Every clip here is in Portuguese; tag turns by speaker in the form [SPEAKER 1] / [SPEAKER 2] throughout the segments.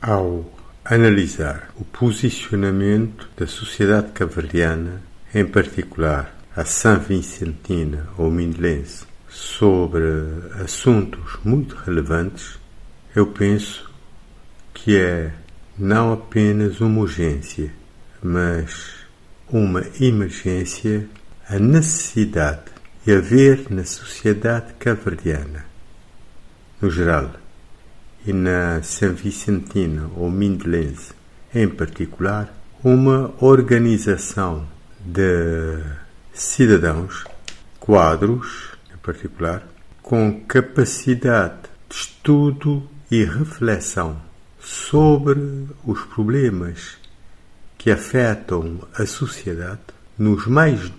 [SPEAKER 1] Ao analisar o posicionamento da sociedade caverdiana, em particular a São Vicentina ou Mindelense, sobre assuntos muito relevantes, eu penso que é não apenas uma urgência, mas uma emergência a necessidade de haver na sociedade caverdiana, no geral, e na São Vicentina ou Mindelense em particular, uma organização de cidadãos, quadros em particular, com capacidade de estudo e reflexão sobre os problemas que afetam a sociedade nos mais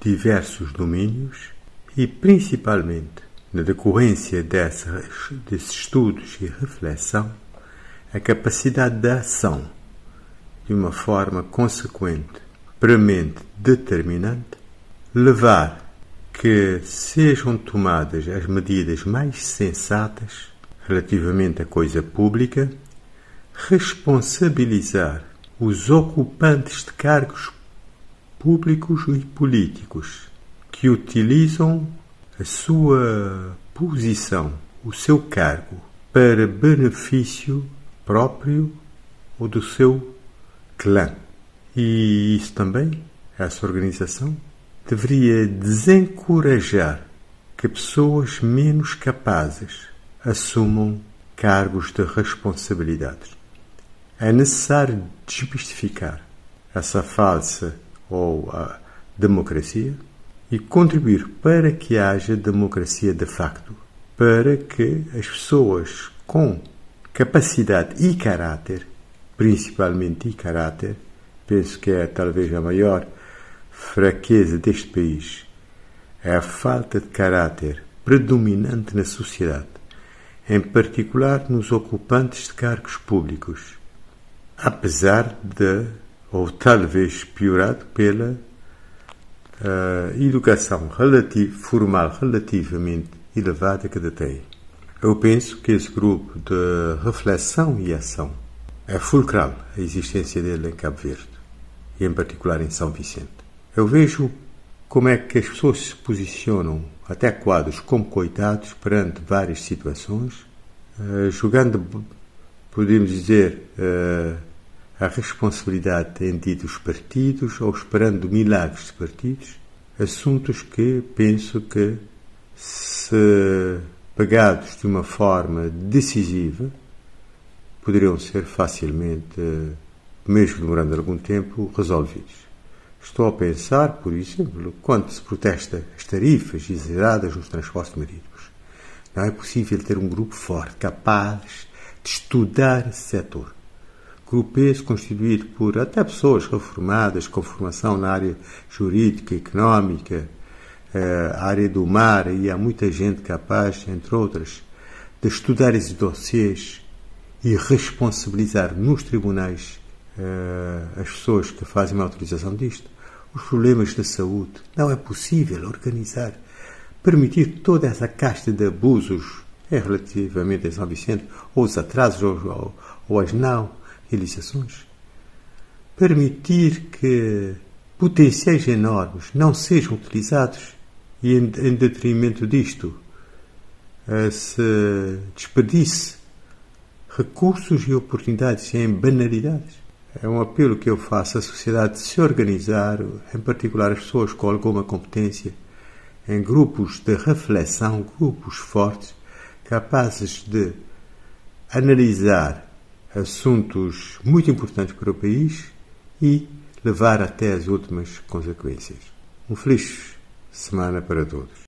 [SPEAKER 1] diversos domínios e, principalmente, na decorrência desses estudos e reflexão, a capacidade de ação, de uma forma consequente, premente, determinante, levar que sejam tomadas as medidas mais sensatas relativamente à coisa pública, responsabilizar os ocupantes de cargos públicos e políticos que utilizam a sua posição, o seu cargo, para benefício próprio ou do seu clã. E isso também, essa organização, deveria desencorajar que pessoas menos capazes assumam cargos de responsabilidade. É necessário desmistificar essa falsa ou a democracia e contribuir para que haja democracia de facto, para que as pessoas com capacidade e caráter, principalmente e caráter, penso que é talvez a maior fraqueza deste país, é a falta de caráter predominante na sociedade, em particular nos ocupantes de cargos públicos, apesar de ou talvez piorado pela uh, educação relativ, formal relativamente elevada que detém. Eu penso que esse grupo de reflexão e ação é fulcral a existência dele em Cabo Verde e em particular em São Vicente. Eu vejo como é que as pessoas se posicionam, até quadros como coitados, perante várias situações, uh, jogando, podemos dizer, uh, a responsabilidade em ditos partidos ou esperando milagres de partidos, assuntos que penso que, se pegados de uma forma decisiva, poderiam ser facilmente, mesmo demorando algum tempo, resolvidos. Estou a pensar, por exemplo, quando se protesta as tarifas exageradas nos transportes marítimos. Não é possível ter um grupo forte, capaz de estudar esse setor Grupo esse constituído por até pessoas reformadas com formação na área jurídica, económica, eh, área do mar, e há muita gente capaz, entre outras, de estudar esses dossiês e responsabilizar nos tribunais eh, as pessoas que fazem a autorização disto. Os problemas da saúde. Não é possível organizar, permitir toda essa casta de abusos é relativamente a São Vicente, ou os atrasos, ou, ou, ou as não realizações. Permitir que potenciais enormes não sejam utilizados e, em, em detrimento disto, se desperdice recursos e oportunidades em banalidades. É um apelo que eu faço à sociedade de se organizar, em particular as pessoas com alguma competência, em grupos de reflexão, grupos fortes, capazes de analisar assuntos muito importantes para o país e levar até as últimas consequências. Um feliz semana para todos.